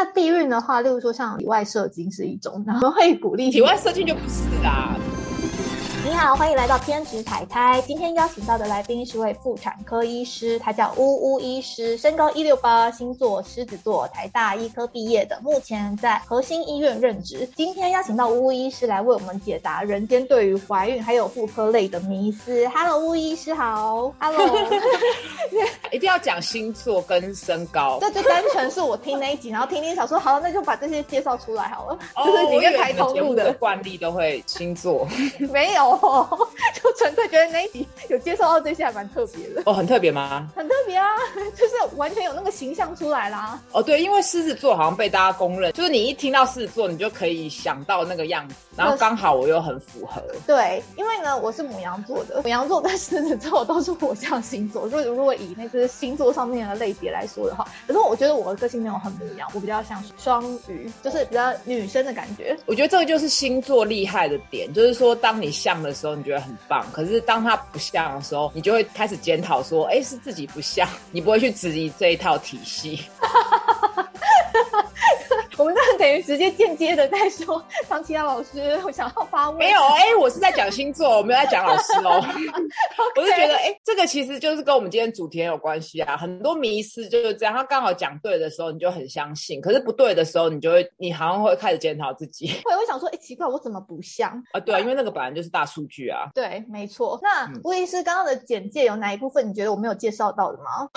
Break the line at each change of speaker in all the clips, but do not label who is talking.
那避孕的话，例如说像体外射精是一种，然后会鼓励
体外射精就不是啦。
你好，欢迎来到偏执彩胎。今天邀请到的来宾是位妇产科医师，他叫呜呜医师，身高一六八，星座狮子座，台大医科毕业的，目前在核心医院任职。今天邀请到呜呜医师来为我们解答人间对于怀孕还有妇科类的迷思。Hello，呜医师好。Hello，
一定要讲星座跟身高，
这就单纯是我听那一集，然后听听想说，好，那就把这些介绍出来好了。就是你个开通路
的惯例都会星座，
没有。哦，就纯粹觉得那一集有接受到这些还蛮特别的
哦，很特别吗？
很特别啊，就是完全有那个形象出来啦。
哦，对，因为狮子座好像被大家公认，就是你一听到狮子座，你就可以想到那个样子，然后刚好我又很符合。
对，因为呢，我是母羊座的，母羊座跟狮子座都是火象星座。所以如果以那个星座上面的类别来说的话，可是我觉得我的个性没有很不一样，我比较像双鱼，就是比较女生的感觉。
我觉得这个就是星座厉害的点，就是说当你像的时候，你觉得很棒；可是当他不像的时候，你就会开始检讨说：“哎，是自己不像。”你不会去质疑这一套体系。
我们这等于直接间接的在说张琪亚老师我想要发问。
没有哎，我是在讲星座，我没有在讲老师哦。我是觉得哎，这个其实就是跟我们今天主题有关系啊。很多迷思就是这样，他刚好讲对的时候，你就很相信；可是不对的时候，你就会你好像会开始检讨自己。
会会想说，哎，奇怪，我怎么不像
啊？对啊，因为那个本来就是大数据啊。
对，没错。那吴医师刚刚的简介有哪一部分你觉得我没有介绍到的吗？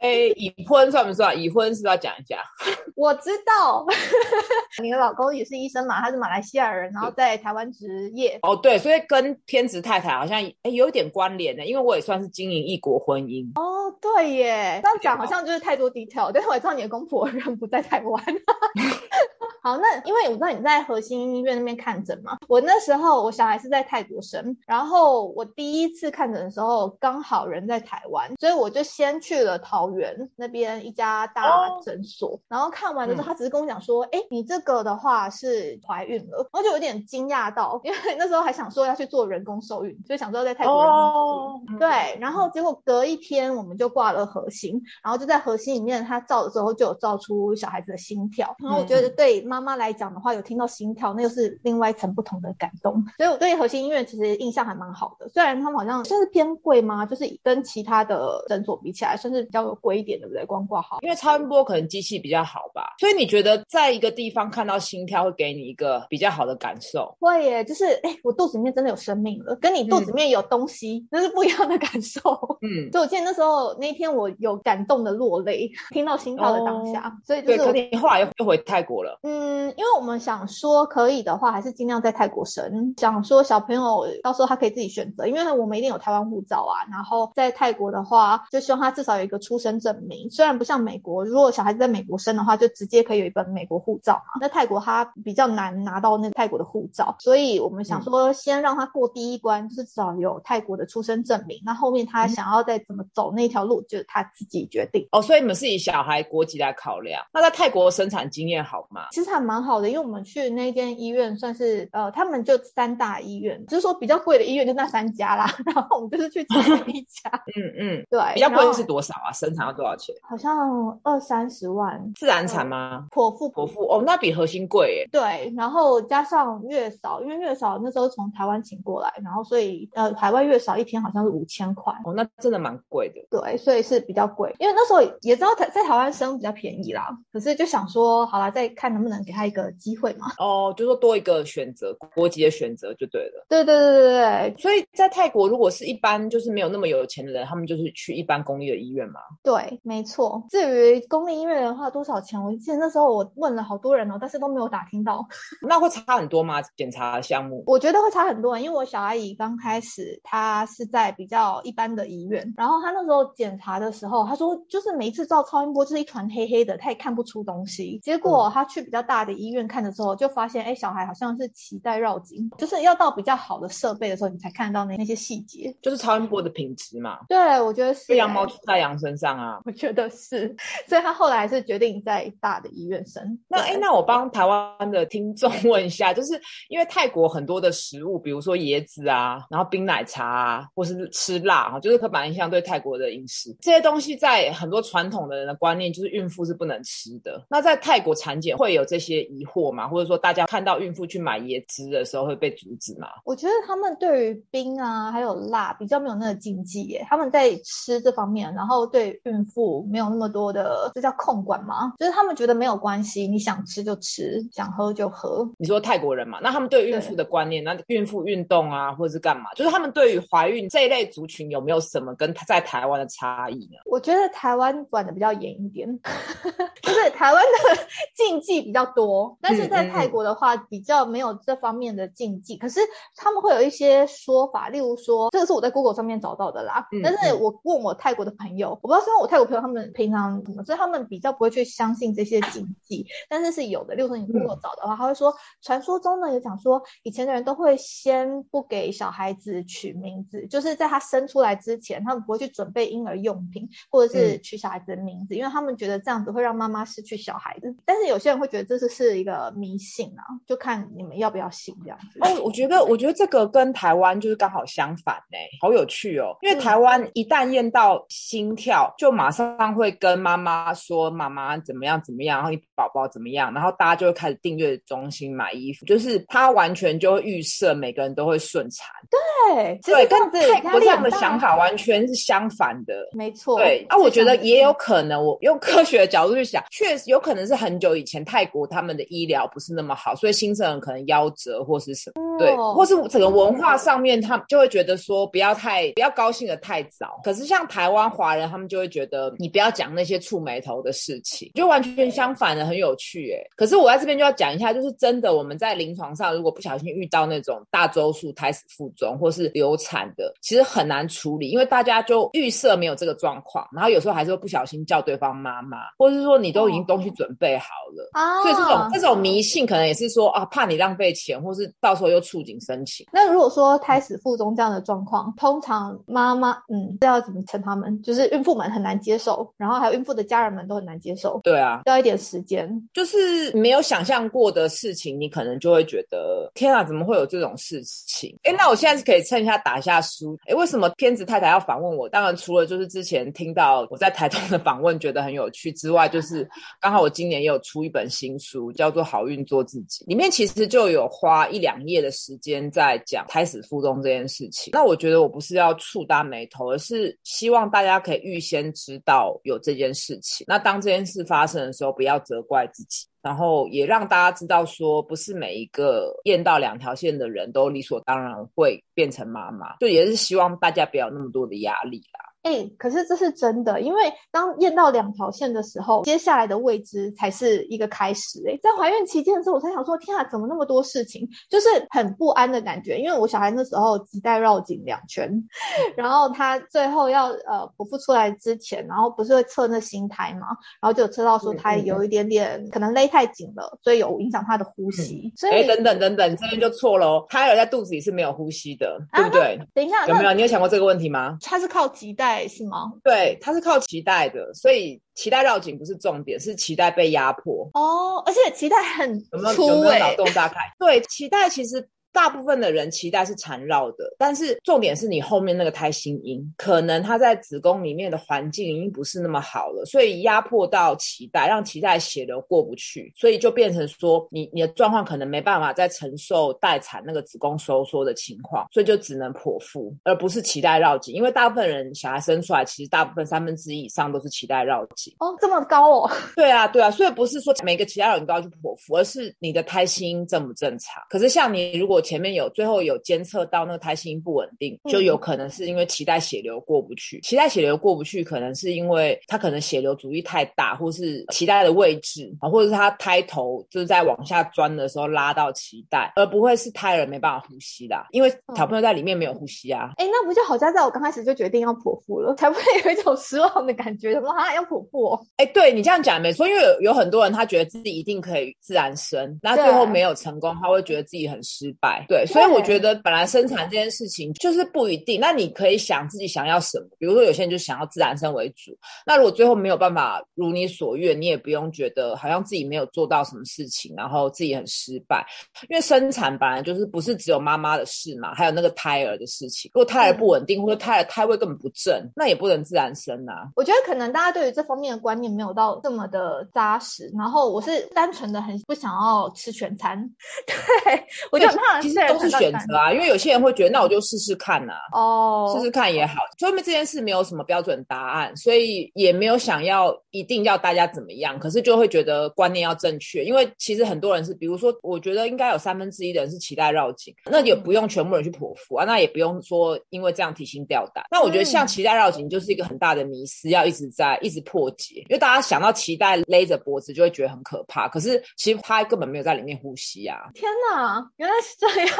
哎，已婚算不算？已婚是要讲一下？
我知道，你的老公也是医生嘛，他是马来西亚人，然后在台湾职业。
哦，对，所以跟天职太太好像哎有点关联的，因为我也算是经营异国婚姻。
哦，对耶，这样讲好像就是太多 detail，但是我知道你的公婆人不在台湾。好，那因为我知道你在核心医院那边看诊嘛，我那时候我小孩是在泰国生，然后我第一次看诊的时候刚好人在台湾，所以我就先去了桃园那边一家大诊所，然后看完的时候，他只是跟我讲说，哎，你这个的话是怀孕了，我就有点惊讶到，因为那时候还想说要去做人工受孕，就想说在泰国人工受孕，对，然后结果隔一天我们就挂了核心，然后就在核心里面他照的时候就有照出小孩子的心跳，然后我觉得对。妈妈来讲的话，有听到心跳，那又是另外一层不同的感动。所以我对核心医院其实印象还蛮好的。虽然他们好像算是偏贵吗？就是跟其他的诊所比起来，算是比较贵一点，对不对？光挂号，
因为超音波可能机器比较好吧。所以你觉得在一个地方看到心跳会给你一个比较好的感受？
会耶，就是哎，我肚子里面真的有生命了，跟你肚子里面有东西，那是不一样的感受。嗯，所以我记得那时候那一天我有感动的落泪，听到心跳的当下。所以就是
你后来又又回泰国了。
嗯。嗯，因为我们想说可以的话，还是尽量在泰国生。想说小朋友到时候他可以自己选择，因为我们一定有台湾护照啊。然后在泰国的话，就希望他至少有一个出生证明。虽然不像美国，如果小孩子在美国生的话，就直接可以有一本美国护照嘛。那泰国他比较难拿到那泰国的护照，所以我们想说先让他过第一关，就是至少有泰国的出生证明。那后面他想要再怎么走那条路，就是他自己决定。
哦，所以你们是以小孩国籍来考量。那在泰国生产经验好吗？
其实还蛮好的，因为我们去那间医院算是呃，他们就三大医院，就是说比较贵的医院就那三家啦。然后我们就是去其中一 家，
嗯嗯，
对，
比较贵的是多少啊？生产要多少钱？
好像二三十万。
自然产吗？
剖腹，
剖腹哦，那比核心贵耶。
对，然后加上月嫂，因为月嫂那时候从台湾请过来，然后所以呃，海外月嫂一天好像是五千块。
哦，那真的蛮贵的。
对，所以是比较贵，因为那时候也知道台在台湾生比较便宜啦，可是就想说，好了，再看能不能给他一个机会嘛。
哦，就说多一个选择，国籍的选择就对了。
对对对对对。
所以在泰国，如果是一般就是没有那么有钱的人，他们就是去一般公立的医院嘛。
对，没错。至于公立医院的话，多少钱？我记得那时候我问了好多人哦，但是都没有打听到。
那会差很多吗？检查项目？
我觉得会差很多，因为我小阿姨刚开始她是在比较一般的医院，然后她那时候检查的时候，她说就是每一次照超音波就是一团黑黑的，她也看不出东西。结果她去比较大的医院看的时候，就发现哎，小孩好像是脐带绕颈，就是要到比较好的设备的时候，你才看到那那些细节，
就是超音波的品质嘛。
对，我觉得是。
羊毛出在羊身上啊，
我觉得是，所以他后来还是决定在大的医院生。
那哎，那我帮台湾的听众 问一下，就是因为泰国很多的食物，比如说椰子啊，然后冰奶茶啊，或是吃辣啊，就是刻板印象对泰国的饮食这些东西，在很多传统的人的观念，就是孕妇是不能吃的。那在泰国产检会有这些疑惑吗？或者说大家看到孕妇去买椰汁的时候会被阻止吗？
我觉得他们对于冰啊还有辣比较没有那个禁忌耶，他们在吃这方面，然后对孕妇没有那么多的，这叫控管吗？就是他们觉得没有关系，你想吃就吃，想喝就喝。
你说泰国人嘛，那他们对孕妇的观念，那孕妇运动啊或者是干嘛？就是他们对于怀孕这一类族群有没有什么跟在台湾的差异呢？
我觉得台湾管的比较严一点，就是台湾的禁忌比较多，但是在泰国的话比较没有这方面的禁忌。可是他们会有一些说法，例如说，这个是我在 Google 上面找到的啦。但是我问我泰国的朋友，我不知道是因为我泰国朋友他们平常怎么，所以他们比较不会去相信这些禁忌。但是是有的，例如说你 Google 找的话，他会说，传说中呢有讲说，以前的人都会先不给小孩子取名字，就是在他生出来之前，他们不会去准备婴儿用品，或者是取小孩子的名字，因为他们觉得这样子会让妈妈失去小孩子。但是有些人会觉得这是是一个迷信啊，就看你们要不要信这样子。
哦，我觉得我觉得这个跟台湾就是刚好相反呢，好有趣哦。因为台湾一旦验到心跳，就马上会跟妈妈说妈妈怎么样怎么样，然后你宝宝怎么样，然后大家就会开始订阅中心买衣服，就是他完全就会预设每个人都会顺产。
对，
对，跟泰国这样的想法完全是相反的。
没错。
对，啊，我觉得也有可能，我用科学的角度去想，确实有可能是很久以前泰国他们的医疗不是那么好，所以新生儿可能夭折或是什么，对，或是整个文化上面，他们就会觉得说不要太不要高兴的太早。可是像台湾华人，他们就会觉得你不要讲那些触眉头的事情，就完全相反的，很有趣哎。可是我在这边就要讲一下，就是真的我们在临床上，如果不小心遇到那种大周数胎死腹中或是流产的，其实很难处理，因为大家就预设没有这个状况，然后有时候还是会不小心叫对方妈妈，或者是说你都已经东西准备好了啊。所以这种这种迷信可能也是说啊，怕你浪费钱，或是到时候又触景生情。
那如果说胎死腹中这样的状况，通常妈妈嗯，这要怎么称他们？就是孕妇们很难接受，然后还有孕妇的家人们都很难接受。
对啊，
要一点时间，
就是没有想象过的事情，你可能就会觉得天啊，怎么会有这种事情？哎，那我现在是可以趁一下打一下书。哎，为什么片子太太要访问我？当然除了就是之前听到我在台东的访问觉得很有趣之外，就是刚好我今年也有出出一本新书，叫做《好运做自己》，里面其实就有花一两页的时间在讲胎死腹中这件事情。那我觉得我不是要触搭眉头，而是希望大家可以预先知道有这件事情。那当这件事发生的时候，不要责怪自己。然后也让大家知道，说不是每一个验到两条线的人都理所当然会变成妈妈，就也是希望大家不要那么多的压力啦。
哎，可是这是真的，因为当验到两条线的时候，接下来的未知才是一个开始。哎，在怀孕期间的时候，我才想说，天啊，怎么那么多事情，就是很不安的感觉。因为我小孩那时候脐带绕颈两圈，然后他最后要呃剖腹出来之前，然后不是会测那心胎嘛，然后就测到说他有一点点可能勒太紧了，所以有影响他的呼吸。所以
等等等等，这边就错了哦，胎儿在肚子里是没有呼吸的，对不对？
等一下，
有没有？你有想过这个问题吗？
他是靠脐带。是吗？
对，它是靠脐带的，所以脐带绕颈不是重点，是脐带被压迫
哦。而且脐带很粗
诶，脑洞大开。对，脐带其实。大部分的人脐带是缠绕的，但是重点是你后面那个胎心音，可能它在子宫里面的环境已经不是那么好了，所以压迫到脐带，让脐带血流过不去，所以就变成说你你的状况可能没办法再承受待产那个子宫收缩的情况，所以就只能剖腹，而不是脐带绕颈。因为大部分人小孩生出来，其实大部分三分之一以上都是脐带绕颈。
哦，这么高哦？
对啊，对啊，所以不是说每个脐带绕颈都要去剖腹，而是你的胎心正不正常。可是像你如果果前面有最后有监测到那个胎心不稳定，就有可能是因为脐带血流过不去。脐带血流过不去，可能是因为它可能血流阻力太大，或是脐带的位置啊，或者是它胎头就是在往下钻的时候拉到脐带，而不会是胎儿没办法呼吸的，因为小朋友在里面没有呼吸啊。
哎，那不就好像在我刚开始就决定要剖腹了，才不会有一种失望的感觉，什么啊要剖腹？哦？
哎，对你这样讲没错，因为有有很多人他觉得自己一定可以自然生，那最后没有成功，他会觉得自己很失败。对，所以我觉得本来生产这件事情就是不一定。那你可以想自己想要什么，比如说有些人就想要自然生为主。那如果最后没有办法如你所愿，你也不用觉得好像自己没有做到什么事情，然后自己很失败。因为生产本来就是不是只有妈妈的事嘛，还有那个胎儿的事情。如果胎儿不稳定，或者胎儿胎位根本不正，那也不能自然生啊。
我觉得可能大家对于这方面的观念没有到这么的扎实。然后我是单纯的很不想要吃全餐，对我就很怕
其实都是选择啊。因为有些人会觉得，那我就试试看呐，
哦，
试试看也好。说明这件事没有什么标准答案，所以也没有想要一定要大家怎么样。可是就会觉得观念要正确，因为其实很多人是，比如说，我觉得应该有三分之一的人是脐带绕颈，那也不用全部人去剖腹啊，那也不用说因为这样提心吊胆。那我觉得像脐带绕颈就是一个很大的迷失，要一直在一直破解，因为大家想到脐带勒着脖子就会觉得很可怕，可是其实他根本没有在里面呼吸啊！
天哪，原来是这样，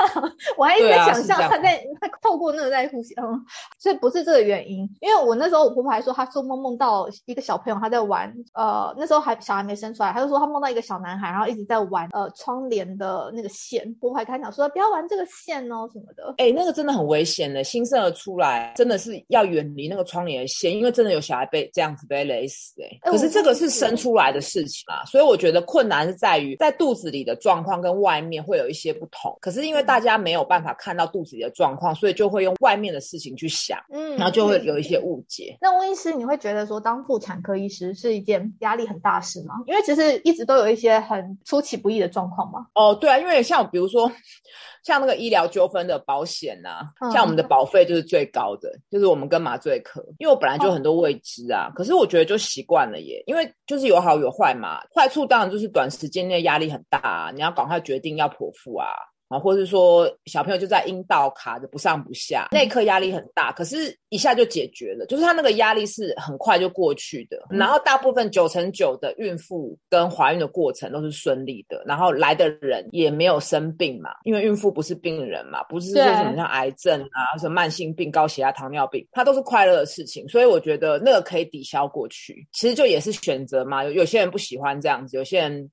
我还一直在想象他在他透过那个在呼吸，嗯，所以不是这个原因。因为我那时候我婆婆还说，她做梦梦到一个小朋友他在玩，呃，那时候还小孩没生出来，她就说她梦到一个小男孩，然后一直在玩呃窗帘的那个线。婆婆还开讲说不要玩这个线哦什么的。
哎，那个真的很危险的，新生儿出来真的是要远离那个窗帘的线，因为真的有小孩被这样子被勒死。哎，可是这个是生出来的事情啊，所以我觉得困难是在于在肚子里的状况跟外面会有一些不同。可是因为大家没有办法看到肚子里的状况，所以就会用外面的事情去想，嗯，然后就会有一些误解。
那温医师，你会觉得说当妇产科医师是一件压力很大事吗？因为其实一直都有一些很出其不意的状况嘛。
哦，对啊，因为像比如说。像那个医疗纠纷的保险呐，像我们的保费就是最高的，就是我们跟麻醉科，因为我本来就很多未知啊，可是我觉得就习惯了耶，因为就是有好有坏嘛，坏处当然就是短时间内压力很大，啊你要赶快决定要剖腹啊。啊，或者是说小朋友就在阴道卡着不上不下，那一刻压力很大，可是一下就解决了，就是他那个压力是很快就过去的。然后大部分九成九的孕妇跟怀孕的过程都是顺利的，然后来的人也没有生病嘛，因为孕妇不是病人嘛，不是说什么像癌症啊，什么慢性病、高血压、糖尿病，它都是快乐的事情，所以我觉得那个可以抵消过去。其实就也是选择嘛，有有些人不喜欢这样子，有些人。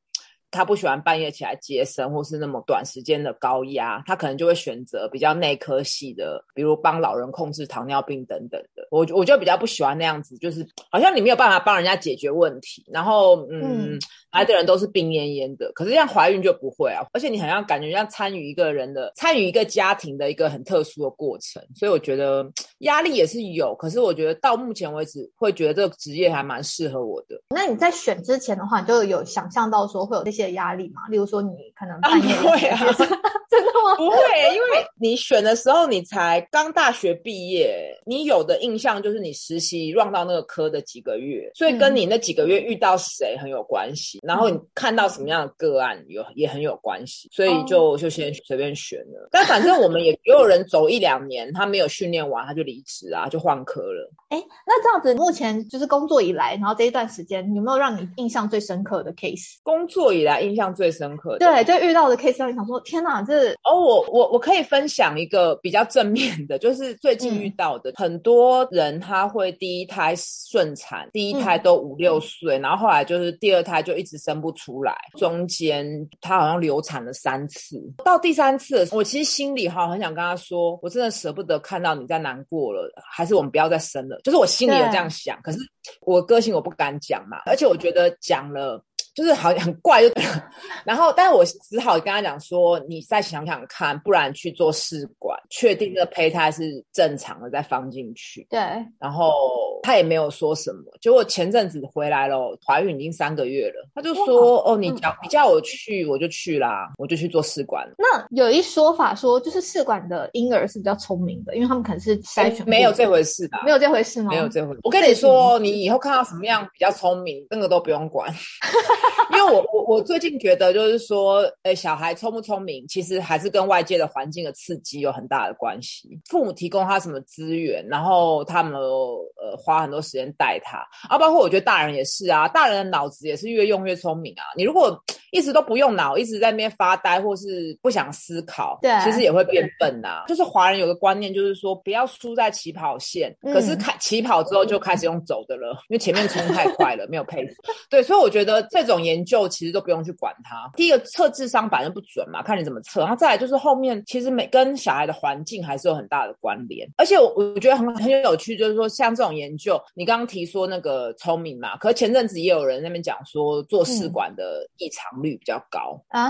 他不喜欢半夜起来接生，或是那么短时间的高压，他可能就会选择比较内科系的，比如帮老人控制糖尿病等等的。我我就比较不喜欢那样子，就是好像你没有办法帮人家解决问题，然后嗯，来的人都是病恹恹的。可是像怀孕就不会啊，而且你好像感觉像参与一个人的参与一个家庭的一个很特殊的过程，所以我觉得压力也是有。可是我觉得到目前为止，会觉得这个职业还蛮适合我的。
那你在选之前的话，你就有想象到说会有这些。压力嘛，例如说你可能半夜
会
啊，真的吗？
不会，因为你选的时候你才刚大学毕业，你有的印象就是你实习 run 到那个科的几个月，所以跟你那几个月遇到谁很有关系，然后你看到什么样的个案有也很有关系，所以就就先随便选了。但反正我们也也有人走一两年，他没有训练完他就离职啊，就换科了。
哎，那这样子目前就是工作以来，然后这一段时间有没有让你印象最深刻的 case？
工作以来。印象最深刻的，
对，就遇到的 case 让你想说，天哪，这
哦，我我我可以分享一个比较正面的，就是最近遇到的，很多人他会第一胎顺产，第一胎都五六岁，然后后来就是第二胎就一直生不出来，中间他好像流产了三次，到第三次，我其实心里哈很想跟他说，我真的舍不得看到你在难过了，还是我们不要再生了，就是我心里有这样想，可是我个性我不敢讲嘛，而且我觉得讲了。就是好像很怪，就 然后，但是我只好跟他讲说，你再想想看，不然去做试管，确定这胚胎是正常的再放进去。
对，
然后他也没有说什么。结果前阵子回来了，怀孕已经三个月了，他就说：“哦，你叫你叫我去，我就去啦，我就去做试管。”
那有一说法说，就是试管的婴儿是比较聪明的，因为他们可能是筛选。
没有这回事的，
没有这回事吗？
没有这回事。我跟你说，你以后看到什么样比较聪明，那个都不用管，因为我我我最近觉得就是说，呃，小孩聪不聪明，其实还是跟外界的环境的刺激有很大的关系。父母提供他什么资源，然后他们呃花花很多时间带他，啊，包括我觉得大人也是啊，大人的脑子也是越用越聪明啊。你如果一直都不用脑，一直在那边发呆，或是不想思考，
对，
其实也会变笨呐。就是华人有个观念，就是说不要输在起跑线，可是开起跑之后就开始用走的了，因为前面冲太快了，没有配合。对，所以我觉得这种研究其实都不用去管它。第一个测智商反正不准嘛，看你怎么测。然后再来就是后面其实每跟小孩的环境还是有很大的关联。而且我我觉得很很有趣，就是说像这种研究，你刚刚提说那个聪明嘛，可是前阵子也有人那边讲说做试管的异常率比较高啊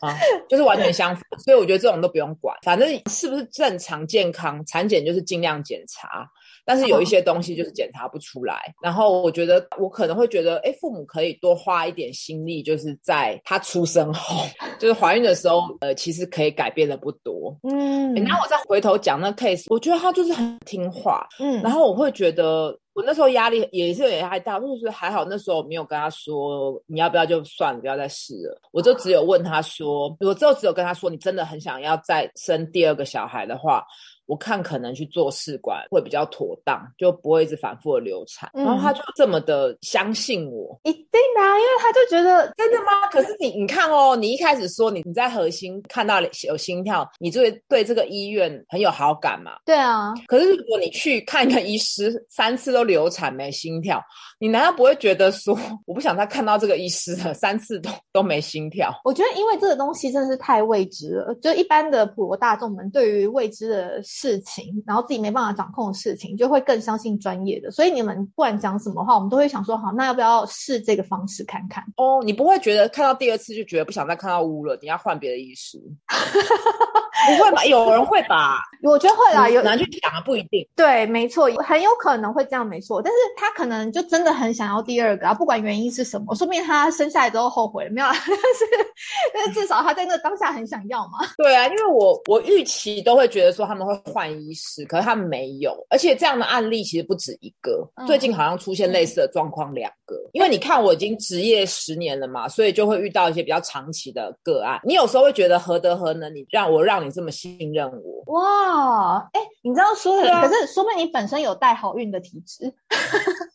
啊，就是完全相反。所以我觉得这种都不用管，反正是不是正常健康，产检就是尽量检查。但是有一些东西就是检查不出来，然后我觉得我可能会觉得，哎，父母可以多花一点心力，就是在他出生后，就是怀孕的时候，呃，其实可以改变的不多。嗯，然后我再回头讲那 case，我觉得他就是很听话。嗯，然后我会觉得我那时候压力也是有点大，就是还好那时候没有跟他说你要不要就算了，不要再试了。我就只有问他说，我之后只有跟他说，你真的很想要再生第二个小孩的话。我看可能去做试管会比较妥当，就不会一直反复的流产。然后他就这么的相信我，
一定的，因为他就觉得
真的吗？可是你你看哦，你一开始说你你在核心看到有心跳，你就会对这个医院很有好感嘛？
对啊。
可是如果你去看一个医师，三次都流产没心跳，你难道不会觉得说 我不想再看到这个医师了？三次都都没心跳？
我觉得因为这个东西真的是太未知了，就一般的普罗大众们对于未知的。事情，然后自己没办法掌控的事情，就会更相信专业的。所以你们不管讲什么话，我们都会想说，好，那要不要试这个方式看看？
哦，你不会觉得看到第二次就觉得不想再看到污了，你要换别的医师？不会吧？有人会吧？
我觉得会啦，有
难去讲啊，不一定。
对，没错，很有可能会这样，没错。但是他可能就真的很想要第二个啊，不管原因是什么，说不定他生下来之后后悔了，没有？但是，但是至少他在那当下很想要嘛。
对啊，因为我我预期都会觉得说他们会换医师，可是他们没有，而且这样的案例其实不止一个，最近好像出现类似的状况两个。因为你看我已经职业十年了嘛，所以就会遇到一些比较长期的个案。你有时候会觉得何德何能，你让我让你这么信任我？
哇，哎，你知道说的，可是说明你本身有带好运的体质。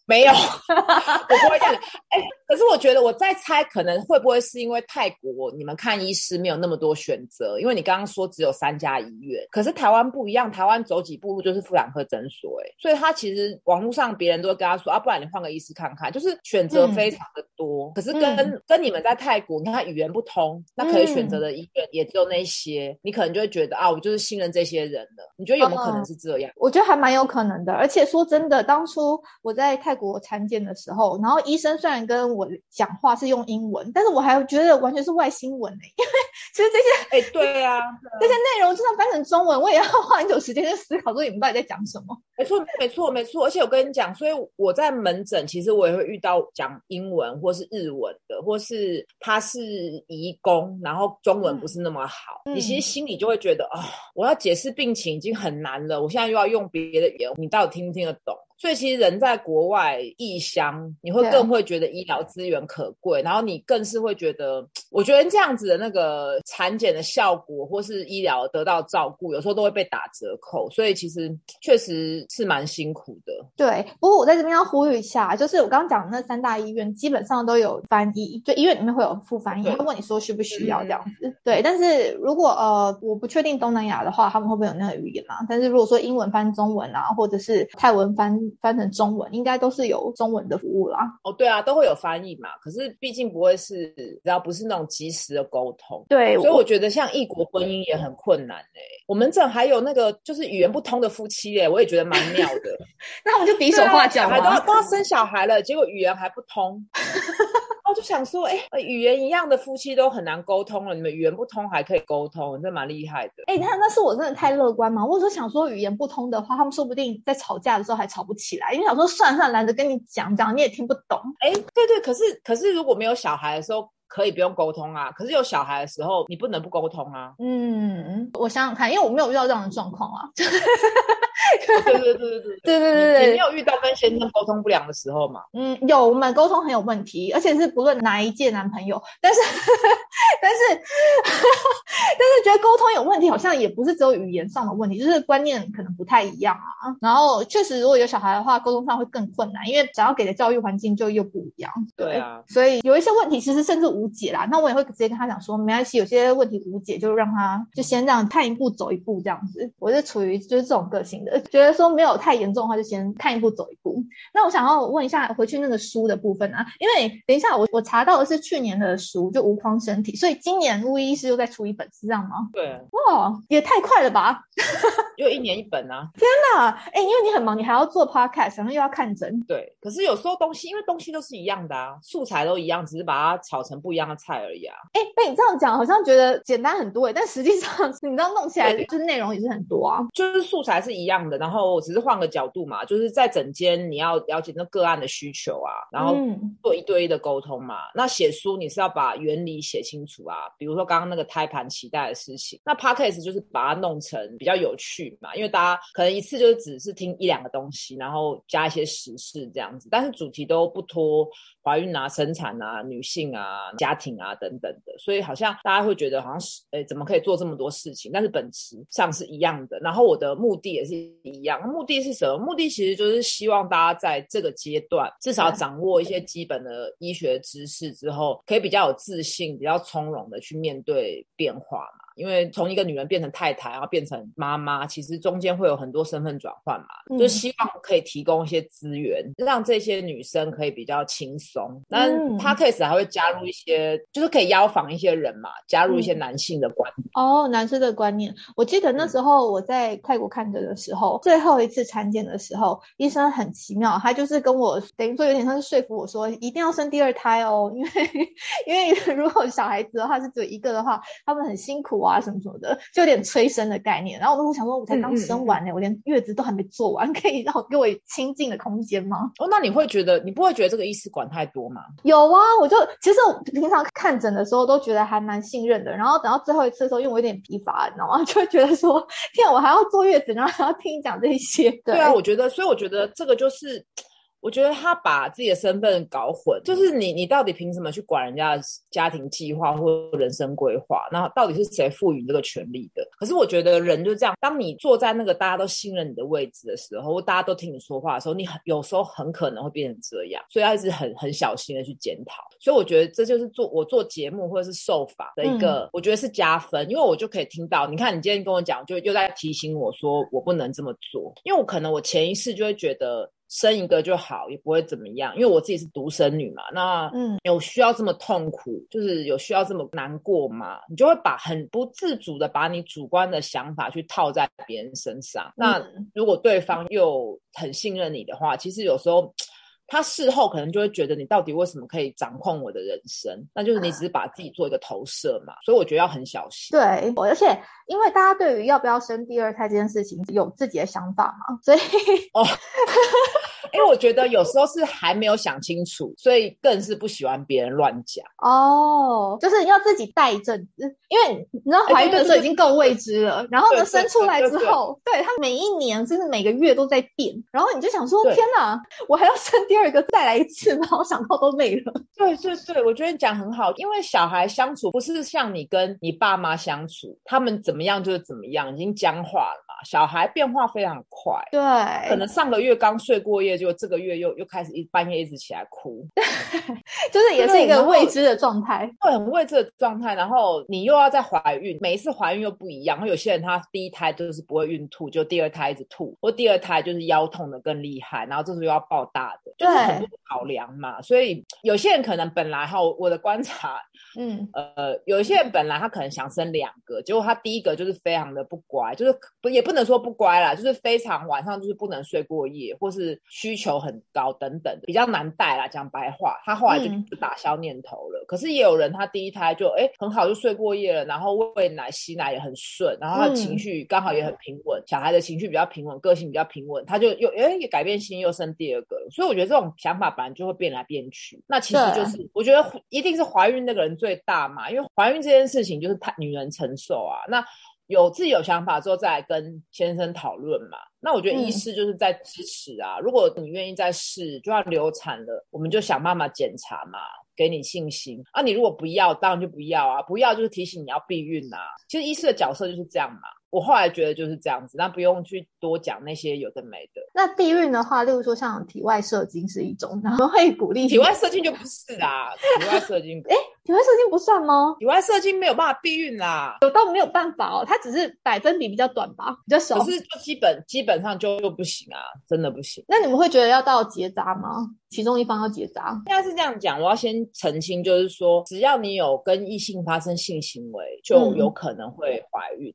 没有，我不会这样。哎，可是我觉得我在猜，可能会不会是因为泰国你们看医师没有那么多选择？因为你刚刚说只有三家医院，可是台湾不一样，台湾走几步路就是妇产科诊所，哎，所以他其实网络上别人都会跟他说啊，不然你换个医师看看，就是选择非常的多。可是跟跟你们在泰国，你看语言不通，那可以选择的医院也只有那些，你可能就会觉得啊，我就是信任这些人了。你觉得有没有可能是这样？
我觉得还蛮有可能的，而且说真的，当初我在泰。国参见的时候，然后医生虽然跟我讲话是用英文，但是我还觉得完全是外星文哎，因为其 实这
些哎，对啊，
这些内容就算翻成中文，我也要 花很久时间去思考，说你们到底在讲什么。
没错，没错，没错。而且我跟你讲，所以我在门诊，其实我也会遇到讲英文或是日文的，或是他是移工，然后中文不是那么好，你其实心里就会觉得哦，我要解释病情已经很难了，我现在又要用别的语言，你到底听不听得懂？所以其实人在国外异乡，你会更会觉得医疗资源可贵，然后你更是会觉得，我觉得这样子的那个产检的效果或是医疗得到照顾，有时候都会被打折扣。所以其实确实是蛮辛苦的。
对，不过我在这边要呼吁一下，就是我刚刚讲的那三大医院基本上都有翻译，就医院里面会有副翻译，会问你说需不需要这样子。对，但是如果呃我不确定东南亚的话，他们会不会有那个语言啊？但是如果说英文翻中文啊，或者是泰文翻。翻成中文应该都是有中文的服务啦。
哦，对啊，都会有翻译嘛。可是毕竟不会是，只要不是那种及时的沟通。
对，
所以我觉得像异国婚姻也很困难哎。我们这还有那个就是语言不通的夫妻哎，我也觉得蛮妙的。
那我们就比手画脚
嘛，都要都要生小孩了，结果语言还不通。我就想说，哎，语言一样的夫妻都很难沟通了，你们语言不通还可以沟通，这蛮厉害的。
哎，那那是我真的太乐观吗？我说想说语言不通的话，他们说不定在吵架的时候还吵不起来，因为想说算算懒得跟你讲讲，你也听不懂。
哎，对对，可是可是如果没有小孩的时候。可以不用沟通啊，可是有小孩的时候，你不能不沟通啊。
嗯，我想想看，因为我没有遇到这样的状况啊。
对对对对对
对对对对，
你没有遇到跟先生沟通不良的时候吗？
嗯，有，我们沟通很有问题，而且是不论哪一届男朋友，但是但是但是觉得沟通有问题，好像也不是只有语言上的问题，就是观念可能不太一样啊。然后确实，如果有小孩的话，沟通上会更困难，因为想要给的教育环境就又不一样。
对啊，
所以有一些问题其实甚至无解啦。那我也会直接跟他讲说，没关系，有些问题无解，就让他就先这样看一步走一步这样子。我是处于就是这种个性的。觉得说没有太严重的话，就先看一步走一步。那我想要问一下，回去那个书的部分啊，因为等一下我我查到的是去年的书，就无框身体，所以今年巫医师又再出一本，是这样吗？
对，
哇，也太快了吧！
又一年一本啊！
天哪，哎，因为你很忙，你还要做 podcast，然后又要看诊。
对，可是有时候东西，因为东西都是一样的啊，素材都一样，只是把它炒成不一样的菜而已啊。
哎，被你这样讲，好像觉得简单很多哎，但实际上你知道弄起来就是内容也是很多啊，
就是素材是一样的，然后只是换个角度嘛，就是在整间你要了解那个案的需求啊，然后做一对一的沟通嘛。那写书你是要把原理写清楚啊，比如说刚刚那个胎盘脐带的事情，那 podcast 就是把它弄成比较有趣。嘛，因为大家可能一次就是只是听一两个东西，然后加一些时事这样子，但是主题都不脱怀孕啊、生产啊、女性啊、家庭啊等等的，所以好像大家会觉得好像是，诶，怎么可以做这么多事情？但是本质上是一样的。然后我的目的也是一样，目的是什么？目的其实就是希望大家在这个阶段至少掌握一些基本的医学知识之后，可以比较有自信、比较从容的去面对变化嘛。因为从一个女人变成太太，然后变成妈妈，其实中间会有很多身份转换嘛，就希望可以提供一些资源，让这些女生可以比较轻松。那他 case 还会加入一些，就是可以邀访一些人嘛，加入一些男性的观念。
哦，男生的观念。我记得那时候我在泰国看诊的时候，最后一次产检的时候，医生很奇妙，他就是跟我等于说有点像是说服我说，一定要生第二胎哦，因为 因为如果小孩子的话是只有一个的话，他们很辛苦啊。啊，什么什么的，就有点催生的概念。然后我都想说，我才刚生完呢，我连月子都还没做完，可以让我给我清静的空间吗？
哦，那你会觉得，你不会觉得这个医师管太多吗？
有啊，我就其实我平常看诊的时候都觉得还蛮信任的。然后等到最后一次的时候，因为我有点疲乏，你知道吗？就会觉得说，天，我还要坐月子，然后还要听你讲这些。
对啊，我觉得，所以我觉得这个就是。我觉得他把自己的身份搞混，就是你，你到底凭什么去管人家的家庭计划或人生规划？那到底是谁赋予这个权利的？可是我觉得人就这样，当你坐在那个大家都信任你的位置的时候，大家都听你说话的时候，你很有时候很可能会变成这样，所以要一直很很小心的去检讨。所以我觉得这就是做我做节目或者是受访的一个，我觉得是加分，因为我就可以听到，你看你今天跟我讲，就又在提醒我说我不能这么做，因为我可能我潜意识就会觉得。生一个就好，也不会怎么样，因为我自己是独生女嘛。那嗯，有需要这么痛苦，就是有需要这么难过吗？你就会把很不自主的把你主观的想法去套在别人身上。那如果对方又很信任你的话，其实有时候。他事后可能就会觉得你到底为什么可以掌控我的人生？那就是你只是把自己做一个投射嘛。所以我觉得要很小心。
对，而且因为大家对于要不要生第二胎这件事情有自己的想法嘛，所以哦。
因为我觉得有时候是还没有想清楚，所以更是不喜欢别人乱讲。
哦，就是要自己带一阵子，因为你知道怀孕的时候已经够未知了，然后呢生出来之后，对他每一年甚至每个月都在变，然后你就想说天哪，我还要生第二个再来一次吗？我想到都累了。
对对对，我觉得你讲很好，因为小孩相处不是像你跟你爸妈相处，他们怎么样就是怎么样，已经僵化了。小孩变化非常快，
对，
可能上个月刚睡过夜，就这个月又又开始一半夜一直起来哭，
就是也是一个未知的状态，
会很未知的状态。然后你又要再怀孕，每一次怀孕又不一样。然后有些人他第一胎就是不会孕吐，就第二胎一直吐，或第二胎就是腰痛的更厉害，然后这时候又要抱大的，就是很多考量嘛。所以有些人可能本来哈，我的观察，嗯呃，有一些人本来他可能想生两个，结果他第一个就是非常的不乖，就是不也不。不能说不乖啦，就是非常晚上就是不能睡过夜，或是需需求很高等等，比较难带啦。讲白话，他后来就打消念头了。可是也有人，他第一胎就哎很好，就睡过夜了，然后喂奶吸奶也很顺，然后他情绪刚好也很平稳，小孩的情绪比较平稳，个性比较平稳，他就又哎改变心又生第二个。所以我觉得这种想法本来就会变来变去。那其实就是我觉得一定是怀孕那个人最大嘛，因为怀孕这件事情就是太女人承受啊。那有自己有想法之后再来跟先生讨论嘛。那我觉得医师就是在支持啊。如果你愿意再试，就要流产了，我们就想办法检查嘛，给你信心。啊，你如果不要，当然就不要啊。不要就是提醒你要避孕啊。其实医师的角色就是这样嘛。我后来觉得就是这样子，那不用去多讲那些有的没的。
那避孕的话，例如说像体外射精是一种，然后会鼓励
体外射精就不是啦，体外射精，
哎，体外射精不算吗？
体外射精没有办法避孕啦，
有到没有办法哦，它只是百分比比较短吧，比较少。
可是就基本基本上就又不行啊，真的不行。
那你们会觉得要到结扎吗？其中一方要结扎？
应该是这样讲，我要先澄清，就是说只要你有跟异性发生性行为，就有可能会怀孕。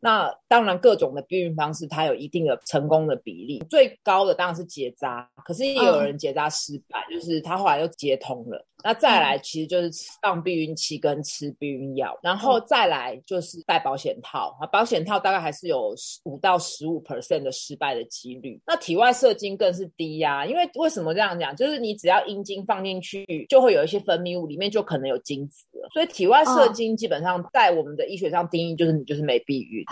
那当然，各种的避孕方式它有一定的成功的比例，最高的当然是结扎，可是也有人结扎失败，就是他后来又接通了。那再来其实就是放避孕器跟吃避孕药，然后再来就是戴保险套啊，保险套大概还是有五到十五 percent 的失败的几率。那体外射精更是低呀，因为为什么这样讲？就是你只要阴茎放进去，就会有一些分泌物，里面就可能有精子了。所以体外射精基本上在我们的医学上定义就是你就是没避孕。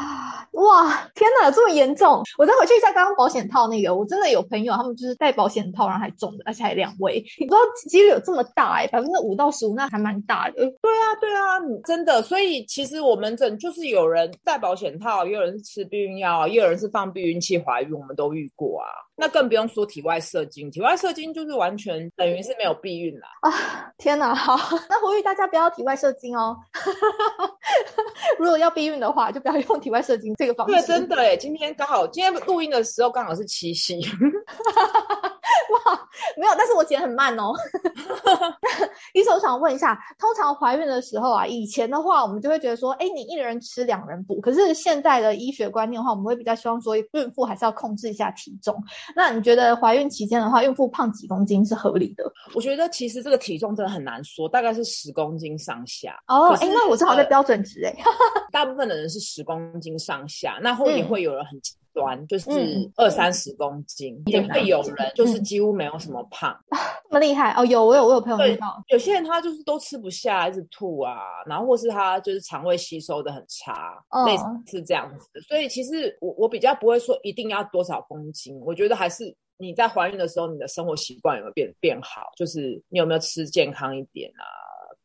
哇，天哪，这么严重！我再回去一下刚刚保险套那个，我真的有朋友他们就是戴保险套，然后还中的，而且还两位，你知道几率有这么大哎，百分之五到十五，那还蛮大的。对
啊，对啊，真的。所以其实我们整就是有人戴保险套，也有人是吃避孕药，也有人是放避孕器怀孕，我们都遇过啊。那更不用说体外射精，体外射精就是完全等于是没有避孕啦。
啊，天哪！好，那呼吁大家不要体外射精哦。如果要避孕的话，就不要用体外射精这个方式。
对，真的哎，今天刚好今天录音的时候刚好是七夕。
哇，没有，但是我剪很慢哦。医生，我想问一下，通常怀孕的时候啊，以前的话我们就会觉得说，哎，你一人吃两人补。可是现在的医学观念的话，我们会比较希望说，孕妇还是要控制一下体重。那你觉得怀孕期间的话，孕妇胖几公斤是合理的？
我觉得其实这个体重真的很难说，大概是十公斤上下。
哦，哎，那我正好在标准值哎。
大部分的人是十公斤上下，那后面会有人很。端就是二三十公斤，也会有人就是几乎没有什么胖，
这么厉害哦！有我有我有朋友遇到，
有些人他就是都吃不下，一直吐啊，然后或是他就是肠胃吸收的很差，类似是这样子。所以其实我我比较不会说一定要多少公斤，我觉得还是你在怀孕的时候，你的生活习惯有没有变变好，就是你有没有吃健康一点啊。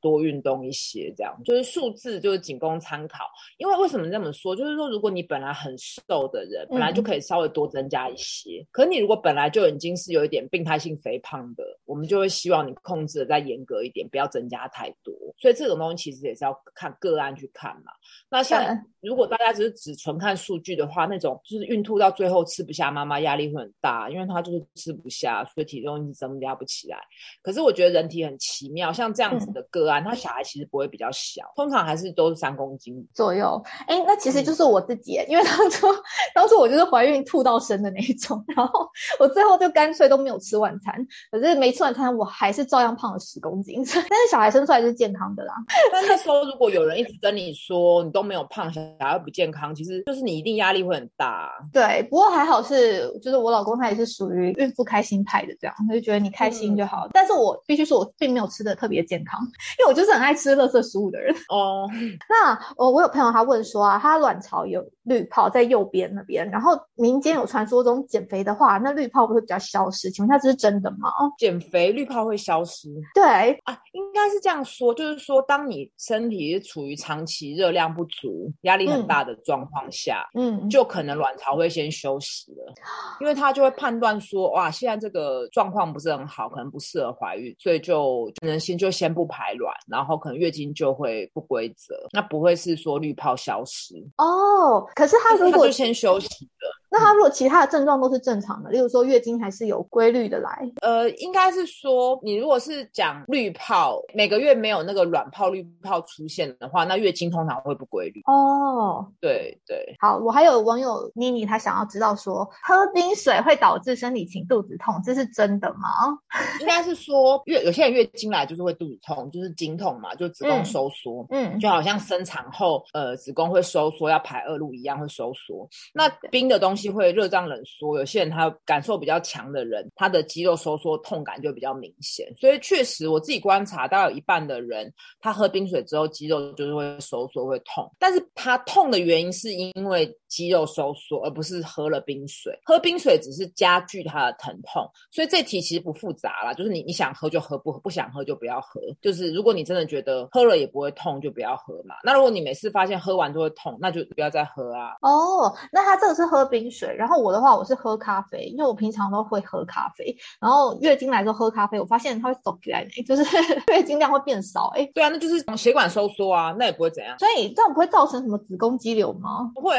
多运动一些，这样就是数字就是仅供参考。因为为什么这么说？就是说，如果你本来很瘦的人，本来就可以稍微多增加一些。可你如果本来就已经是有一点病态性肥胖的，我们就会希望你控制的再严格一点，不要增加太多。所以这种东西其实也是要看个案去看嘛。那像如果大家只是只纯看数据的话，那种就是孕吐到最后吃不下，妈妈压力会很大，因为她就是吃不下，所以体重一直增加不起来。可是我觉得人体很奇妙，像这样子的个。他小孩其实不会比较小，通常还是都是三公斤
左右。哎，那其实就是我自己，因为当初当初我就是怀孕吐到生的那一种，然后我最后就干脆都没有吃晚餐。可是没吃晚餐，我还是照样胖了十公斤。但是小孩生出来是健康的啦。
但那时候如果有人一直跟你说你都没有胖，小孩不健康，其实就是你一定压力会很大。
对，不过还好是，就是我老公他也是属于孕妇开心派的，这样他就觉得你开心就好。但是我必须说，我并没有吃的特别健康。因为我就是很爱吃垃圾食物的人哦。那我我有朋友他问说啊，他卵巢有滤泡在右边那边，然后民间有传说中减肥的话，那滤泡不会比较消失？请问下这是真的吗？
减肥滤泡会消失？
对
啊，应该是这样说，就是说当你身体是处于长期热量不足、压力很大的状况下，嗯，就可能卵巢会先休息了，因为它就会判断说，哇，现在这个状况不是很好，可能不适合怀孕，所以就可能先就先不排卵。然后可能月经就会不规则，那不会是说滤泡消失
哦。可是他如果
就先休息了。
那他如果其他的症状都是正常的，例如说月经还是有规律的来，
呃，应该是说你如果是讲滤泡，每个月没有那个卵泡、滤泡出现的话，那月经通常会不规律。
哦，
对对，
好，我还有网友妮妮，她想要知道说，喝冰水会导致生理期肚子痛，这是真的吗？
应该是说月有些人月经来就是会肚子痛，就是经痛嘛，就子宫
嗯
收缩。
嗯，
就好像生产后，呃，子宫会收缩，要排恶露一样会收缩。那冰的东西会热胀冷缩，有些人他感受比较强的人，他的肌肉收缩痛感就比较明显。所以确实，我自己观察，大概有一半的人，他喝冰水之后，肌肉就是会收缩会痛。但是他痛的原因是因为肌肉收缩，而不是喝了冰水。喝冰水只是加剧他的疼痛，所以这题其实不复杂啦，就是你你想喝就喝，不不想喝就不要喝。就是如果你真的觉得喝了也不会痛，就不要喝嘛。那如果你每次发现喝完就会痛，那就不要再喝啊。
哦，那他这个是喝冰水，然后我的话我是喝咖啡，因为我平常都会喝咖啡，然后月经来的时候喝咖啡，我发现它会走起来，就是 月经量会变少，哎，
对啊，那就是血管收缩啊，那也不会怎样。
所以这样不会造成什么子宫肌瘤吗？
不会，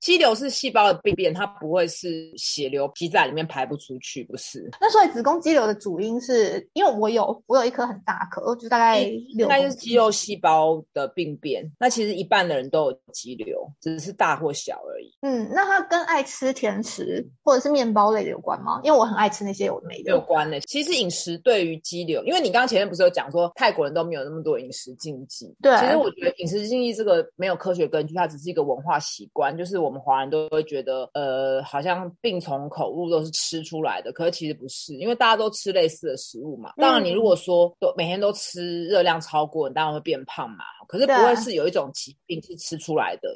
肌瘤是细胞的病变，它不会是血流积在里面排不出去，不是。
那所以子宫肌瘤的主因是因为我有我有一颗很大颗，就大概六
应该是肌肉细胞的病变。那其实一半的人都有肌瘤，只是大或小而已，
嗯，那它跟爱吃甜食或者是面包类的有关吗？因为我很爱吃那些有的没
没有。关的。其实饮食对于肌瘤，因为你刚刚前面不是有讲说泰国人都没有那么多饮食禁忌，
对
其实我觉得饮食禁忌这个没有科学根据，它只是一个文化习惯，就是我们华人都会觉得，呃，好像病从口入都是吃出来的，可是其实不是，因为大家都吃类似的食物嘛。当然，你如果说都每天都吃热量超过，你当然会变胖嘛。可是不会是有一种疾病是吃出来的，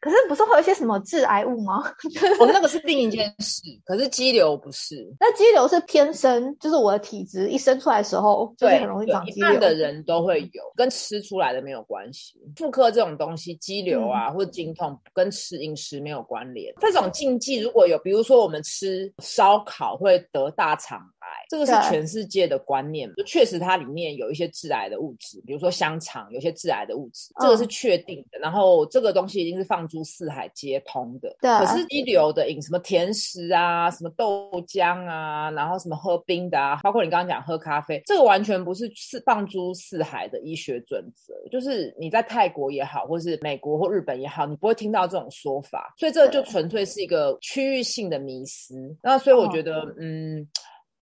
可是不是会有一些什么致癌物吗？
哦，那个是另一件事。可是肌瘤不是，
那肌瘤是天生，就是我的体质一生出来的时候，就是，很容易长肌瘤。
一半的人都会有，跟吃出来的没有关系。妇科这种东西，肌瘤啊、
嗯
或者经痛，跟吃饮食没有关联。这种禁忌如果有，比如说我们吃烧烤会得大肠癌，这个是全世界的观念，就确实它里面有一些致癌的物质，比如说香肠有些致癌的物质，这个是
嗯
确定的。然后这个东西一定是放诸四海皆通的。
对
可是一流的饮什么甜食啊，什么豆浆啊，然后什么喝冰的啊，包括你刚刚讲喝咖啡，这个完全不是四放诸四海的医学准则。就是你在泰国也好，或是美国或日本也好，你不会听到这种说法，所以这就
对
纯粹是一个区域性的迷思。那所以我觉得，嗯。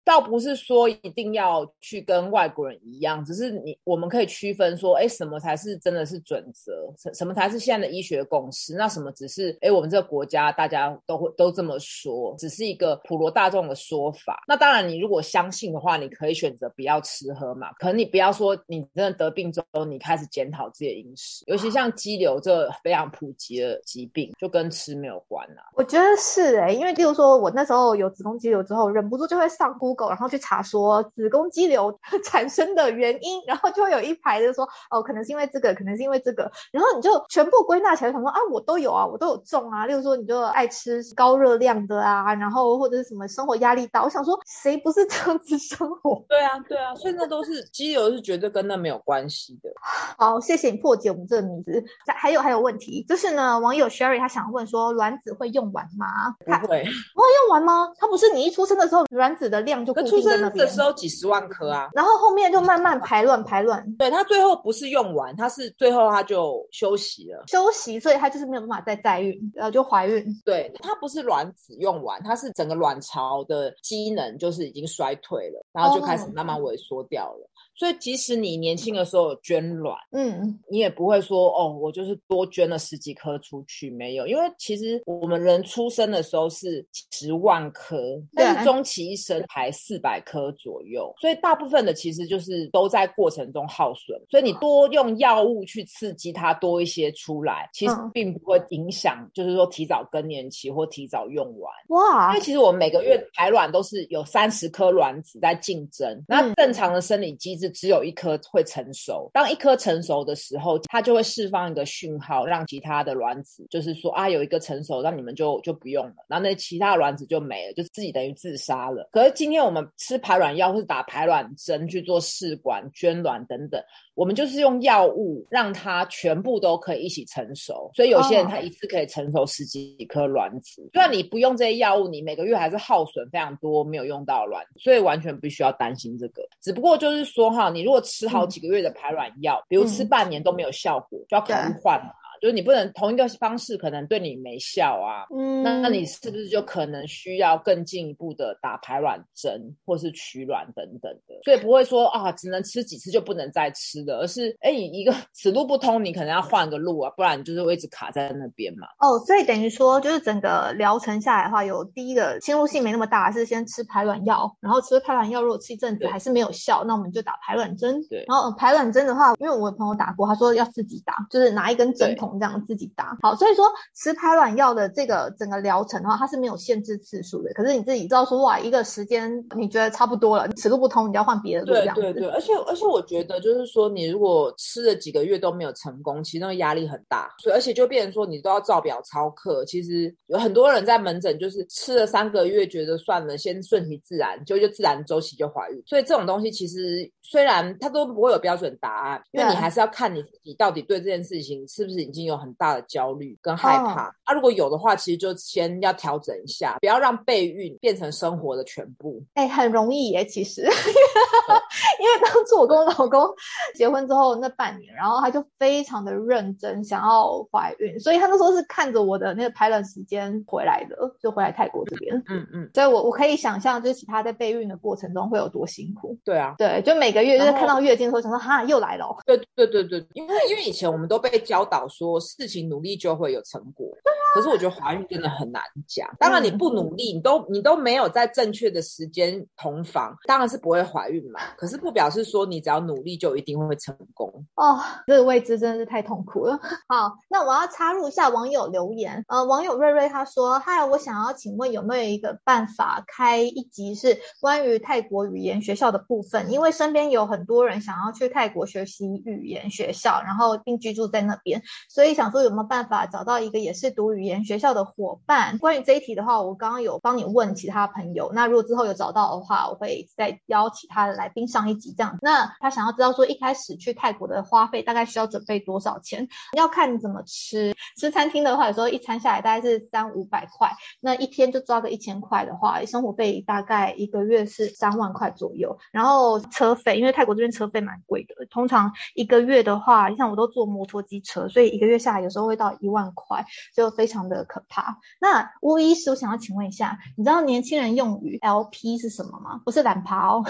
倒不是说一定要去跟外国人一样，只是你我们可以区分说，哎，什么才是真的是准则，什什么才是现在的医学共识？那什么只是哎，我们这个国家大家都会都这么说，只是一个普罗大众的说法。那当然，你如果相信的话，你可以选择不要吃喝嘛。可能你不要说你真的得病之后，你开始检讨自己的饮食，尤其像肌瘤这非常普及的疾病，就跟吃没有关啊。
我觉得是哎、因为例如说我那时候有子宫肌瘤之后，忍不住就会上然后去查说子宫肌瘤 产生的原因，然后就会有一排的说哦，可能是因为这个，可能是因为这个，然后你就全部归纳起来，想说啊，我都有啊，我都有中啊。例如说你就爱吃高热量的啊，然后或者是什么生活压力大，我想说谁不是这样子生活？
对啊，对啊，所以那都是肌瘤是绝对跟那没有关系的。
好，谢谢你破解我们这个迷思。再还有还有问题，就是呢，网友 Sherry 他想问说，卵子会用完吗？它
不会，
用完吗？它不是你一出生的时候卵子的量就固
可出
定在那边
生的，时候几十万颗啊。
然后后面就慢慢排卵排卵
对，它最后不是用完，它是最后它就休息了。
休息，所以它就是没有办法再再孕，然后，就怀孕。
对，它不是卵子用完，它是整个卵巢的机能就是已经衰退了，然后就开始
哦
慢慢萎缩掉了。所以即使你年轻的时候有捐卵，
嗯，
你也不会说哦，我就是多捐了十几颗出去，没有，因为其实我们人出生的时候是十万颗，但是
对
终其一生才四百颗左右，所以大部分的其实就是都在过程中耗损，所以你多用药物去刺激它多一些出来，其实
嗯。
并不会影响，就是说提早更年期或提早用完。
哇
因为，其实我们每个月排卵都是有三十颗卵子在竞争，那
嗯。
正常的生理机制只有一颗会成熟。当一颗成熟的时候，它就会释放一个讯号，让其他的卵子就是说啊，有一个成熟，那你们就就不用了。然后那其他卵子就没了，就自己等于自杀了。可是今天我们吃排卵药或是打排卵针去做试管、捐卵等等。我们就是用药物让它全部都可以一起成熟，所以有些人他一次可以成熟十几颗卵子。虽然你不用这些药物，你每个月还是耗损非常多没有用到卵，所以完全不需要担心这个。只不过就是说哈，你如果吃好几个月的排卵药，比如吃半年都没有效果，就要考虑换了。就是你不能同一个方式可能对你没效啊，嗯，那那你是不是就可能需要更进一步的打排卵针或是取卵等等的？所以不会说啊，只能吃几次就不能再吃的，而是哎，一个此路不通，你可能要换个路啊，不然你就是会一直卡在那边嘛。
哦，所以等于说就是整个疗程下来的话，有第一个侵入性没那么大，是先吃排卵药，然后吃了排卵药如果吃一阵子还是没有效，那我们就打排卵针。
对，
然后排卵针的话，因为我有朋友打过，他说要自己打，就是拿一根针筒。这样自己打好，所以说吃排卵药的这个整个疗程的话，它是没有限制次数的。可是你自己知道说，哇，一个时间你觉得差不多了，此路不通，你要换别的路。
对对对，而且而且我觉得就是说，你如果吃了几个月都没有成功，其实那个压力很大。所以而且就变成说，你都要照表操课。其实有很多人在门诊就是吃了三个月，觉得算了，先顺其自然，就就自然周期就怀孕。所以这种东西其实虽然它都不会有标准答案，因为你还是要看你自己到底对这件事情是不是已经有很大的焦虑跟害怕啊，如果有的话，其实就先要调整一下，不要让备孕变成生活的全部。
哎，很容易耶，其实，因为当初我跟我老公结婚之后那半年，然后他就非常的认真想要怀孕，所以他那时候是看着我的那个排卵时间回来的，就回来泰国这边。嗯嗯，所以我我可以想象，就是其他在备孕的过程中会有多辛苦。
对啊，
对，就每个月就是看到月经的时候，想说哈又来了。
对对对对，因为因为以前我们都被教导说事情努力。就会有成果，可是我觉得怀孕真的很难讲。当然你不努力，你都你都没有在正确的时间同房，当然是不会怀孕嘛。可是不表示说你只要努力就一定会成功
哦。这个位置真的是太痛苦了。好，那我要插入一下网友留言。呃，网友瑞瑞他说：“嗨，我想要请问有没有一个办法开一集是关于泰国语言学校的部分？因为身边有很多人想要去泰国学习语言学校，然后并居住在那边，所以所以想说有没有办。”法找到一个也是读语言学校的伙伴。关于这一题的话，我刚刚有帮你问其他朋友。那如果之后有找到的话，我会再邀其他的来宾上一集这样。那他想要知道说，一开始去泰国的花费大概需要准备多少钱？要看你怎么吃。吃餐厅的话，有时候一餐下来大概是三五百块。那一天就抓个一千块的话，生活费大概一个月是三万块左右。然后车费，因为泰国这边车费蛮贵的，通常一个月的话，像我都坐摩托机车，所以个月下来有时候会到。一万块就非常的可怕。那吴医师，我想要请问一下，你知道年轻人用语 LP 是什么吗？不是懒趴哦，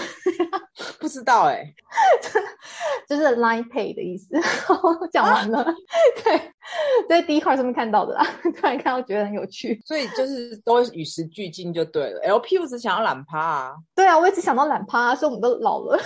不知道哎，
就是 Line Pay 的意思。讲完了，对，在第一块上面看到的啦，突然看到觉得很有趣，
所以就是都与时俱进就对了。LP 我只想要懒趴啊，
对啊，我一直想到懒趴，所以我们都老了。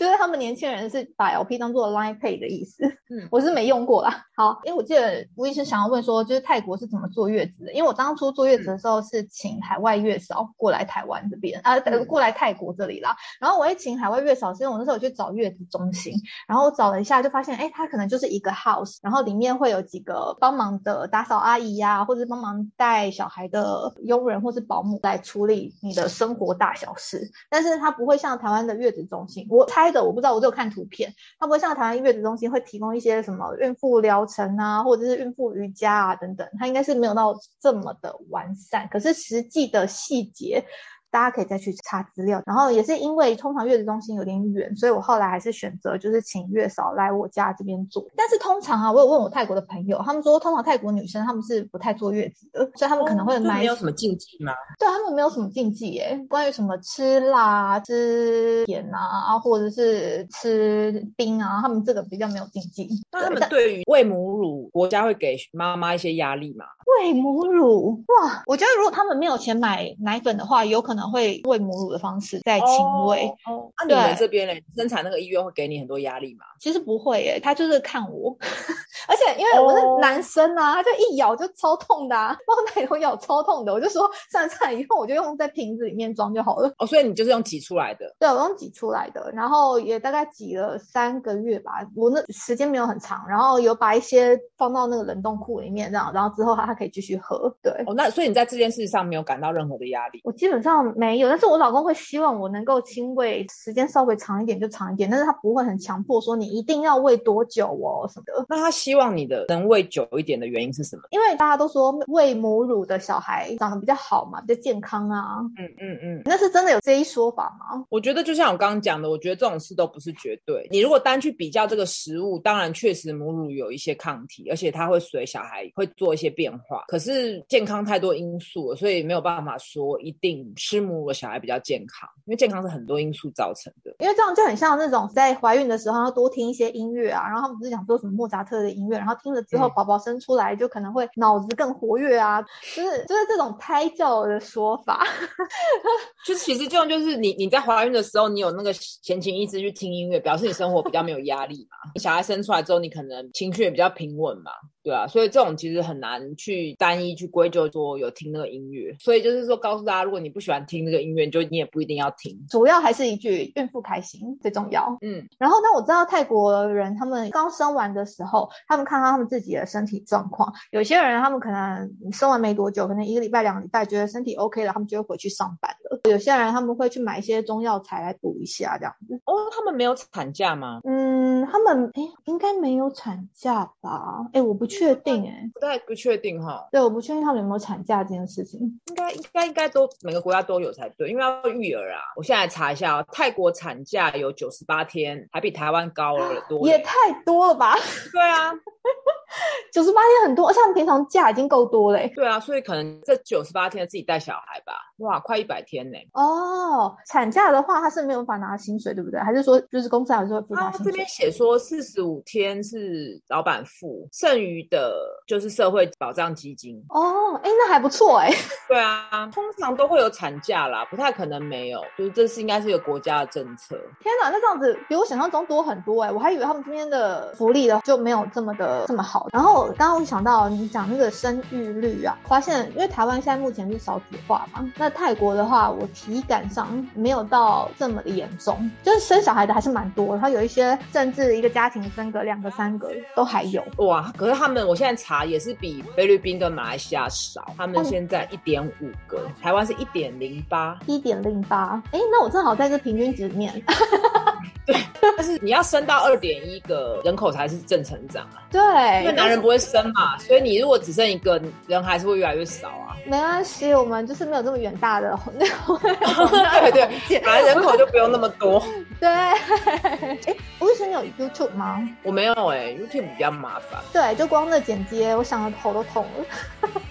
就是他们年轻人是把 LP 当做 Line Pay 的意思，嗯，我是没用过啦。好，因为我记得吴医生想要问说，就是泰国是怎么坐月子的？因为我当初坐月子的时候是请海外月嫂过来台湾这边啊，过来泰国这里啦。然后我一请海外月嫂，是因为我那时候去找月子中心，然后我找了一下就发现，哎，他可能就是一个 house，然后里面会有几个帮忙的打扫阿姨呀，或者帮忙带小孩的佣人或是保姆来处理你的生活大小事，但是他不会像台湾的月子中心，我猜。的我不知道，我只有看图片，它不会像台湾月子中心会提供一些什么孕妇疗程啊，或者是孕妇瑜伽啊等等，它应该是没有到这么的完善，可是实际的细节。大家可以再去查资料，然后也是因为通常月子中心有点远，所以我后来还是选择就是请月嫂来我家这边做。但是通常啊，我有问我泰国的朋友，他们说通常泰国女生他们是不太坐月子的，所以他们可能会买。
没有什么禁忌吗？
对他们没有什么禁忌耶，关于什么吃辣、吃盐啊，或者是吃冰啊，他们这个比较没有禁忌。
那他们对于喂母乳，国家会给妈妈一些压力吗？
喂母乳哇，我觉得如果他们没有钱买奶粉的话，有可能。会喂母乳的方式在亲喂，
哦，那你们这边呢？生产那个医院会给你很多压力吗？
其实不会耶，他就是看我，而且且因为我是男生啊，他就一咬就超痛的，啊，包奶头咬超痛的，我就说算了算了，以后我就用在瓶子里面装就好了。
哦，所以你就是用挤出来的？
对，我用挤出来的，然后也大概挤了三个月吧，我那时间没有很长，然后有把一些放到那个冷冻库里面这样，然后之后它它可以继续喝。对，
哦，那所以你在这件事上没有感到任何的压力？
我基本上没有，但是我老公会希望我能够亲喂时间稍微长一点就长一点，但是他不会很强迫说你一定要喂多久哦什么的。
那他希望你的能喂久一点的原因是什么？
因为大家都说喂母乳的小孩长得比较好嘛，比较健康啊。
嗯嗯嗯，
那是真的有这一说法吗？
我觉得就像我刚刚讲的，我觉得这种事都不是绝对。你如果单去比较这个食物，当然确实母乳有一些抗体，而且它会随小孩会做一些变化。可是健康太多因素了，所以没有办法说一定吃母乳的小孩比较健康，因为健康是很多因素造成的。
因为这样就很像那种在怀孕的时候要多听一些音乐啊，然后他们不是讲做什么莫扎特的音乐，然后听了之后宝宝生出来就可能会脑子更活跃啊，就是就是这种胎教的说法。
就是其实这种就是你你在怀孕的时候，你有那个闲情逸致去听音乐，表示你生活比较没有压力嘛。小孩生出来之后，你可能情绪也比较平稳嘛。对啊，所以这种其实很难去单一去归咎说有听那个音乐，所以就是说告诉大家，如果你不喜欢听那个音乐，就你也不一定要听。
主要还是一句孕妇开心最重要。嗯，然后那，我知道泰国人他们刚生完的时候，他们看到他们自己的身体状况，有些人他们可能生完没多久，可能一个礼拜、两个礼拜，觉得身体 OK 了，他们就会回去上班了。有些人他们会去买一些中药材来补一下这样子。
哦，他们没有产假吗？
嗯，他们哎，应该没有产假吧？哎，我不确定哎。
不太不确定哈，
对，我不确定他们有没有产假这件事情，
应该应该应该都每个国家都有才对，因为要育儿啊。我现在查一下哦，泰国产假有九十八天，还比台湾高了多，
也太多了吧？
对啊。
九十八天很多，而且平常假已经够多嘞。
对啊，所以可能这九十八天自己带小孩吧，哇，快一百天呢。
哦，产假的话他是没有办法拿薪水，对不对？还是说就是公司还是会付他薪
水？这边写说四十五天是老板付，剩余的就是社会保障基金。
哦，哎，那还不错哎。
对啊，通常都会有产假啦，不太可能没有，就是这是应该是一个国家的政策。
天哪，那这样子比我想象中多很多哎，我还以为他们今天的福利的就没有这么的这么好。然后刚刚我想到你讲那个生育率啊，发现因为台湾现在目前是少子化嘛，那泰国的话，我体感上没有到这么的严重，就是生小孩的还是蛮多，然后有一些甚至一个家庭生个两个三个都还有。
哇，可是他们我现在查也是比菲律宾跟马来西亚少，他们现在一点五个，台湾是一点零八，
一点零八，哎，那我正好在这平均值面。
对，但是你要升到二点一个人口才是正成长啊。
对，
因为男人不会生嘛，所以你如果只剩一个人，还是会越来越少啊。
没关系，我们就是没有这么远大的 那种。
对对，本来人口就不用那么多。
对，哎，吴医生你有 YouTube 吗？
我没有哎，YouTube 比较麻烦。
对，就光那剪接，我想的头都痛了。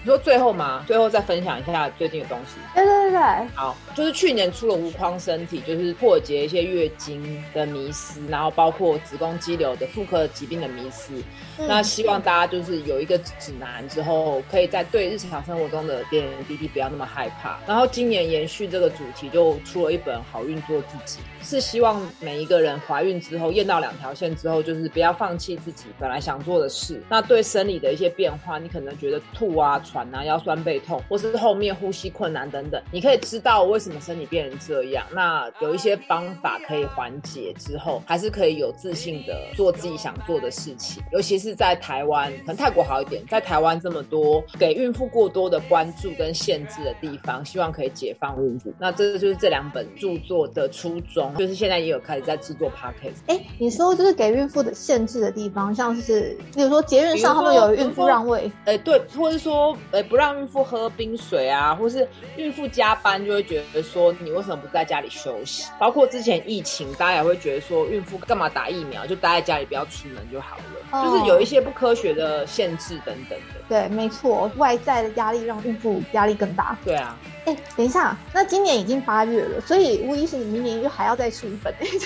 你说最后吗？最后再分享一下最近的东西。
对对对对，
好，就是去年出了无框身体，就是破解一些月经的迷失，然后包括子宫肌瘤的妇科疾病的迷失。那希望大家就是有一个指南之后，可以在对日常生活中的点点滴滴不要那么害怕。然后今年延续这个主题，就出了一本《好运做自己》，是希望每一个人怀孕之后验到两条线之后，就是不要放弃自己本来想做的事。那对生理的一些变化，你可能觉得吐啊、喘啊、腰酸背痛，或是后面呼吸困难等等，你可以知道为什么身体变成这样。那有一些方法可以缓解之后，还是可以有自信的做自己想做的事情，尤其是。在台湾，可能泰国好一点。在台湾这么多给孕妇过多的关注跟限制的地方，希望可以解放孕妇。那这就是这两本著作的初衷，就是现在也有开始在制作 podcast。
哎，你说就是给孕妇的限制的地方，像是比如说节日上他们有孕妇让位，
哎对，或者说哎不让孕妇喝冰水啊，或是孕妇加班就会觉得说你为什么不在家里休息？包括之前疫情，大家也会觉得说孕妇干嘛打疫苗，就待在家里不要出门就好了，就是有。一些不科学的限制等等的，
对，没错，外在的压力让孕妇压力更大。
对啊，
哎，等一下，那今年已经八月了，所以无疑是你明年又还要再出一本，应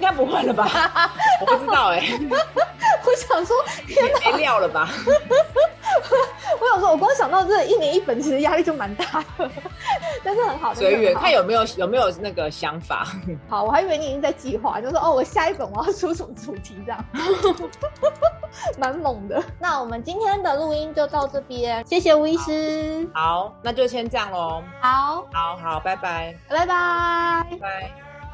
该不会了吧？我不知道哎，
我想说，
没料了吧？
我想说，我光想到这一年一本，其实压力就蛮大的，但是很好，
随缘，看有没有有没有那个想法。
好，我还以为你已经在计划，就说哦，我下一本我要出什么主题这样。蛮猛的。那我们今天的录音就到这边，谢谢吴医师。
好，那就先这样喽。
好，
好，好，拜拜，
拜拜，
拜拜。